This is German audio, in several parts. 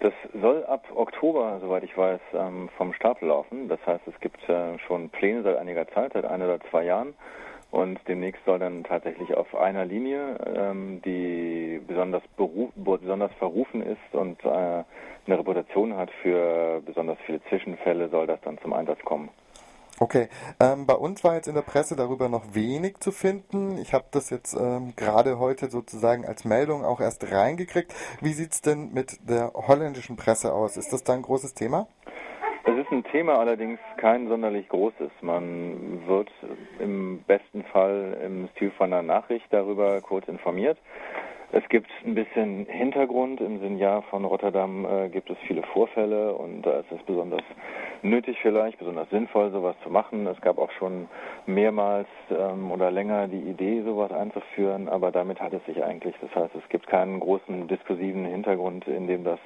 Das soll ab Oktober, soweit ich weiß, ähm, vom Stapel laufen. Das heißt, es gibt äh, schon Pläne seit einiger Zeit, seit ein oder zwei Jahren. Und demnächst soll dann tatsächlich auf einer Linie, ähm, die besonders, besonders verrufen ist und äh, eine Reputation hat für besonders viele Zwischenfälle, soll das dann zum Einsatz kommen. Okay, ähm, bei uns war jetzt in der Presse darüber noch wenig zu finden. Ich habe das jetzt ähm, gerade heute sozusagen als Meldung auch erst reingekriegt. Wie sieht es denn mit der holländischen Presse aus? Ist das da ein großes Thema? Es ist ein Thema allerdings kein sonderlich großes. Man wird im besten Fall im Stil von einer Nachricht darüber kurz informiert. Es gibt ein bisschen Hintergrund. Im Sinjar von Rotterdam äh, gibt es viele Vorfälle und da ist es besonders nötig vielleicht, besonders sinnvoll, sowas zu machen. Es gab auch schon mehrmals ähm, oder länger die Idee, sowas einzuführen, aber damit hat es sich eigentlich. Das heißt, es gibt keinen großen diskursiven Hintergrund, in dem das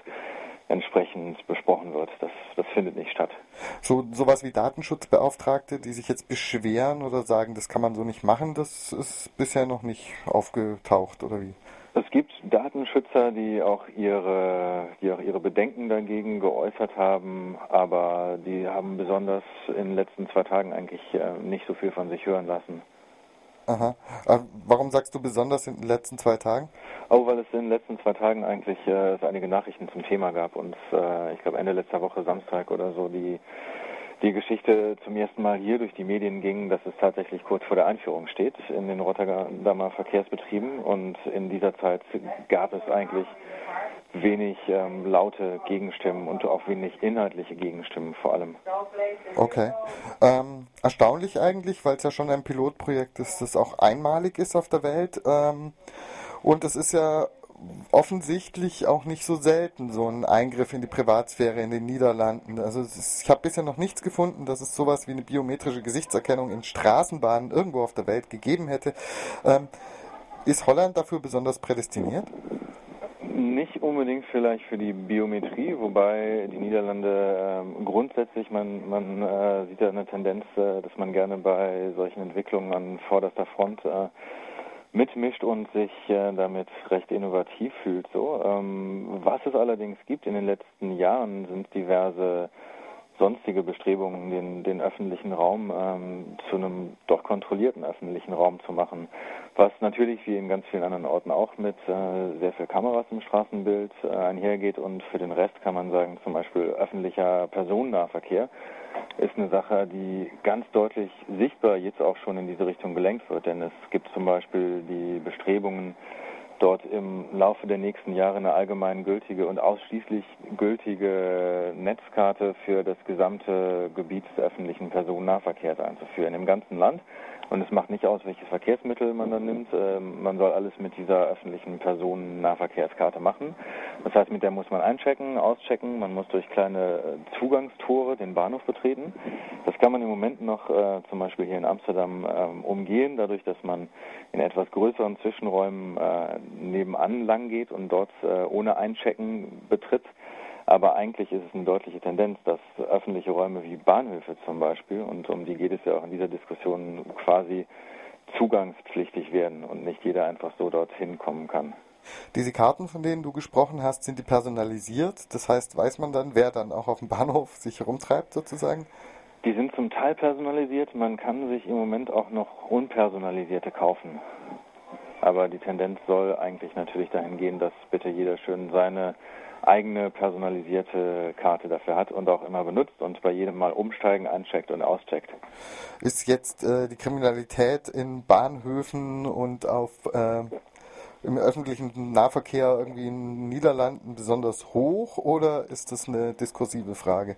entsprechend besprochen wird. Das, das findet nicht statt. So sowas wie Datenschutzbeauftragte, die sich jetzt beschweren oder sagen, das kann man so nicht machen, das ist bisher noch nicht aufgetaucht oder wie? Es gibt Datenschützer, die auch ihre, die auch ihre Bedenken dagegen geäußert haben, aber die haben besonders in den letzten zwei Tagen eigentlich äh, nicht so viel von sich hören lassen. Aha. Äh, warum sagst du besonders in den letzten zwei Tagen? Oh, weil es in den letzten zwei Tagen eigentlich äh, einige Nachrichten zum Thema gab und äh, ich glaube Ende letzter Woche Samstag oder so die die Geschichte zum ersten Mal hier durch die Medien ging, dass es tatsächlich kurz vor der Einführung steht in den Rotterdamer Verkehrsbetrieben und in dieser Zeit gab es eigentlich wenig ähm, laute Gegenstimmen und auch wenig inhaltliche Gegenstimmen vor allem. Okay. Ähm, erstaunlich eigentlich, weil es ja schon ein Pilotprojekt ist, das auch einmalig ist auf der Welt. Ähm, und es ist ja offensichtlich auch nicht so selten so ein Eingriff in die Privatsphäre in den Niederlanden. Also ist, ich habe bisher noch nichts gefunden, dass es sowas wie eine biometrische Gesichtserkennung in Straßenbahnen irgendwo auf der Welt gegeben hätte. Ähm, ist Holland dafür besonders prädestiniert? Nicht unbedingt vielleicht für die Biometrie, wobei die Niederlande äh, grundsätzlich, man, man äh, sieht ja eine Tendenz, äh, dass man gerne bei solchen Entwicklungen an vorderster Front äh, mitmischt und sich äh, damit recht innovativ fühlt. So, ähm, was es allerdings gibt in den letzten Jahren sind diverse sonstige Bestrebungen, den, den öffentlichen Raum ähm, zu einem doch kontrollierten öffentlichen Raum zu machen. Was natürlich wie in ganz vielen anderen Orten auch mit äh, sehr viel Kameras im Straßenbild äh, einhergeht und für den Rest kann man sagen, zum Beispiel öffentlicher Personennahverkehr ist eine Sache, die ganz deutlich sichtbar jetzt auch schon in diese Richtung gelenkt wird. Denn es gibt zum Beispiel die Bestrebungen, dort im Laufe der nächsten Jahre eine allgemein gültige und ausschließlich gültige Netzkarte für das gesamte Gebiet des öffentlichen Personennahverkehrs einzuführen im ganzen Land. Und es macht nicht aus, welches Verkehrsmittel man dann nimmt. Ähm, man soll alles mit dieser öffentlichen Personennahverkehrskarte machen. Das heißt, mit der muss man einchecken, auschecken. Man muss durch kleine äh, Zugangstore den Bahnhof betreten. Das kann man im Moment noch äh, zum Beispiel hier in Amsterdam ähm, umgehen, dadurch, dass man in etwas größeren Zwischenräumen äh, nebenan lang geht und dort äh, ohne Einchecken betritt. Aber eigentlich ist es eine deutliche Tendenz, dass öffentliche Räume wie Bahnhöfe zum Beispiel, und um die geht es ja auch in dieser Diskussion, quasi zugangspflichtig werden und nicht jeder einfach so dorthin kommen kann. Diese Karten, von denen du gesprochen hast, sind die personalisiert? Das heißt, weiß man dann, wer dann auch auf dem Bahnhof sich herumtreibt sozusagen? Die sind zum Teil personalisiert. Man kann sich im Moment auch noch unpersonalisierte kaufen. Aber die Tendenz soll eigentlich natürlich dahin gehen, dass bitte jeder schön seine eigene personalisierte Karte dafür hat und auch immer benutzt und bei jedem Mal umsteigen, eincheckt und auscheckt. Ist jetzt äh, die Kriminalität in Bahnhöfen und auf äh, im öffentlichen Nahverkehr irgendwie in den Niederlanden besonders hoch oder ist das eine diskursive Frage?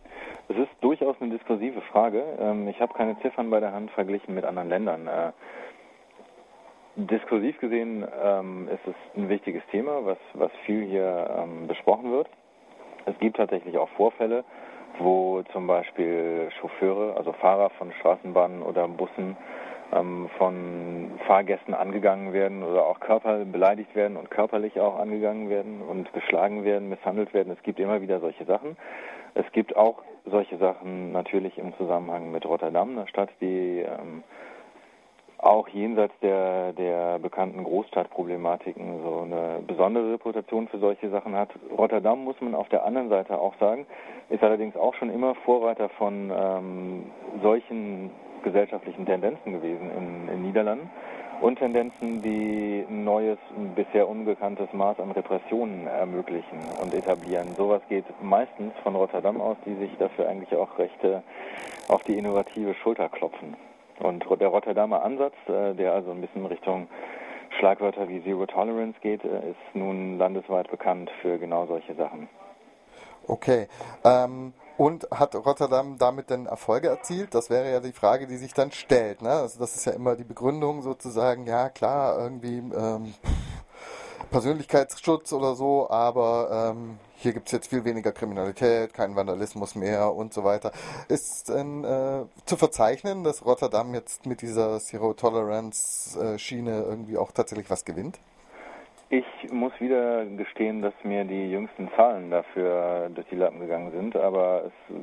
Es ist durchaus eine diskursive Frage. Ähm, ich habe keine Ziffern bei der Hand verglichen mit anderen Ländern. Äh, Diskursiv gesehen ähm, ist es ein wichtiges Thema, was, was viel hier ähm, besprochen wird. Es gibt tatsächlich auch Vorfälle, wo zum Beispiel Chauffeure, also Fahrer von Straßenbahnen oder Bussen ähm, von Fahrgästen angegangen werden oder auch körperlich beleidigt werden und körperlich auch angegangen werden und geschlagen werden, misshandelt werden. Es gibt immer wieder solche Sachen. Es gibt auch solche Sachen natürlich im Zusammenhang mit Rotterdam, einer Stadt, die ähm, auch jenseits der, der bekannten Großstadtproblematiken so eine besondere Reputation für solche Sachen hat. Rotterdam, muss man auf der anderen Seite auch sagen, ist allerdings auch schon immer Vorreiter von ähm, solchen gesellschaftlichen Tendenzen gewesen in, in Niederlanden und Tendenzen, die ein neues, bisher ungekanntes Maß an Repressionen ermöglichen und etablieren. Sowas geht meistens von Rotterdam aus, die sich dafür eigentlich auch recht auf die innovative Schulter klopfen. Und der Rotterdamer Ansatz, äh, der also ein bisschen Richtung Schlagwörter wie Zero Tolerance geht, äh, ist nun landesweit bekannt für genau solche Sachen. Okay. Ähm, und hat Rotterdam damit denn Erfolge erzielt? Das wäre ja die Frage, die sich dann stellt. Ne? Also das ist ja immer die Begründung sozusagen, ja klar, irgendwie ähm, Persönlichkeitsschutz oder so, aber ähm, hier gibt es jetzt viel weniger Kriminalität, kein Vandalismus mehr und so weiter. Ist denn äh, zu verzeichnen, dass Rotterdam jetzt mit dieser Zero Tolerance äh, Schiene irgendwie auch tatsächlich was gewinnt? Ich muss wieder gestehen, dass mir die jüngsten Zahlen dafür durch die Lappen gegangen sind, aber es,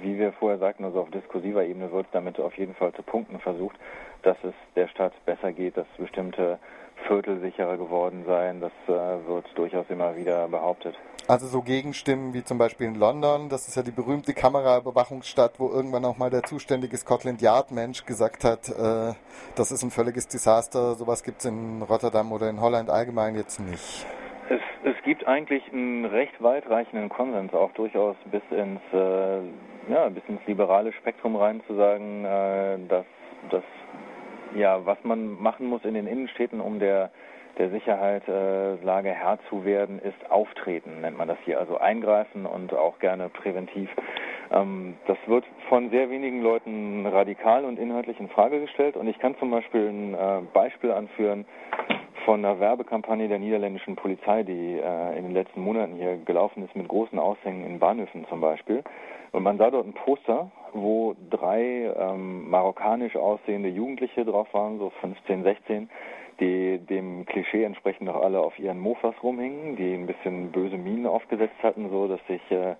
wie wir vorher sagten, also auf diskursiver Ebene wird damit auf jeden Fall zu punkten versucht, dass es der Stadt besser geht, dass bestimmte Viertel sicherer geworden seien. Das äh, wird durchaus immer wieder behauptet. Also so Gegenstimmen wie zum Beispiel in London, das ist ja die berühmte Kameraüberwachungsstadt, wo irgendwann auch mal der zuständige Scotland Yard Mensch gesagt hat, äh, das ist ein völliges Desaster, sowas gibt es in Rotterdam oder in Holland allgemein jetzt nicht. Es, es gibt eigentlich einen recht weitreichenden Konsens, auch durchaus bis ins, äh, ja, bis ins liberale Spektrum rein zu sagen, äh, dass, dass ja, was man machen muss in den Innenstädten, um der der Sicherheitslage äh, Herr zu werden, ist Auftreten, nennt man das hier. Also eingreifen und auch gerne präventiv. Ähm, das wird von sehr wenigen Leuten radikal und inhaltlich in Frage gestellt. Und ich kann zum Beispiel ein äh, Beispiel anführen von einer Werbekampagne der niederländischen Polizei, die äh, in den letzten Monaten hier gelaufen ist mit großen Aushängen in Bahnhöfen zum Beispiel. Und man sah dort ein Poster, wo drei ähm, marokkanisch aussehende Jugendliche drauf waren, so 15, 16, die dem Klischee entsprechend noch alle auf ihren Mofas rumhingen, die ein bisschen böse Minen aufgesetzt hatten, so dass sich äh,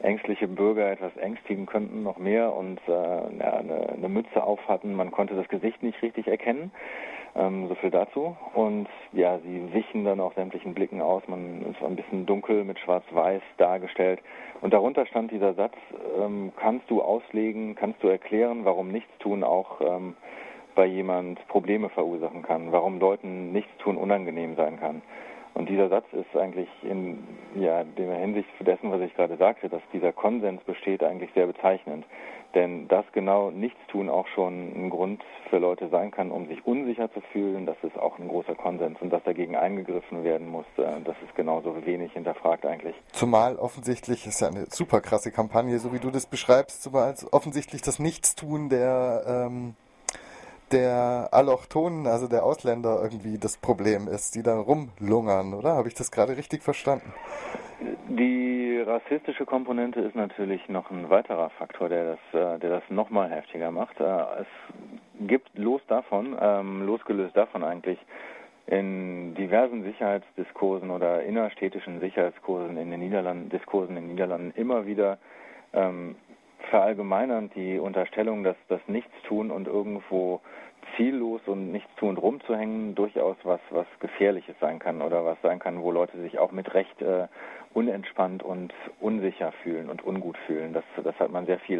ängstliche Bürger etwas ängstigen könnten, noch mehr und äh, ja, eine, eine Mütze auf hatten. Man konnte das Gesicht nicht richtig erkennen. Ähm, so viel dazu. Und ja, sie wichen dann auch sämtlichen Blicken aus. Man ist ein bisschen dunkel mit schwarz-weiß dargestellt. Und darunter stand dieser Satz, ähm, kannst du auslegen, kannst du erklären, warum Nichtstun auch ähm, bei jemand Probleme verursachen kann, warum Leuten Nichtstun unangenehm sein kann. Und dieser Satz ist eigentlich in ja, der Hinsicht dessen, was ich gerade sagte, dass dieser Konsens besteht, eigentlich sehr bezeichnend. Denn das genau Nichtstun auch schon ein Grund für Leute sein kann, um sich unsicher zu fühlen, das ist auch ein großer Konsens und dass dagegen eingegriffen werden muss, äh, das ist genauso wenig hinterfragt eigentlich. Zumal offensichtlich ist ja eine super krasse Kampagne, so wie du das beschreibst, zumal offensichtlich das Nichtstun der ähm der Allochtonen, also der Ausländer, irgendwie das Problem ist, die dann rumlungern, oder? Habe ich das gerade richtig verstanden? Die rassistische Komponente ist natürlich noch ein weiterer Faktor, der das, äh, der das nochmal heftiger macht. Äh, es gibt los davon, ähm, losgelöst davon eigentlich, in diversen Sicherheitsdiskursen oder innerstädtischen Sicherheitskursen in den Niederlanden, Diskursen in den Niederlanden immer wieder ähm, verallgemeinernd die Unterstellung, dass das Nichtstun und irgendwo ziellos und nichtstuend rumzuhängen durchaus was, was Gefährliches sein kann oder was sein kann, wo Leute sich auch mit Recht äh, unentspannt und unsicher fühlen und ungut fühlen. Das, das hat man sehr viel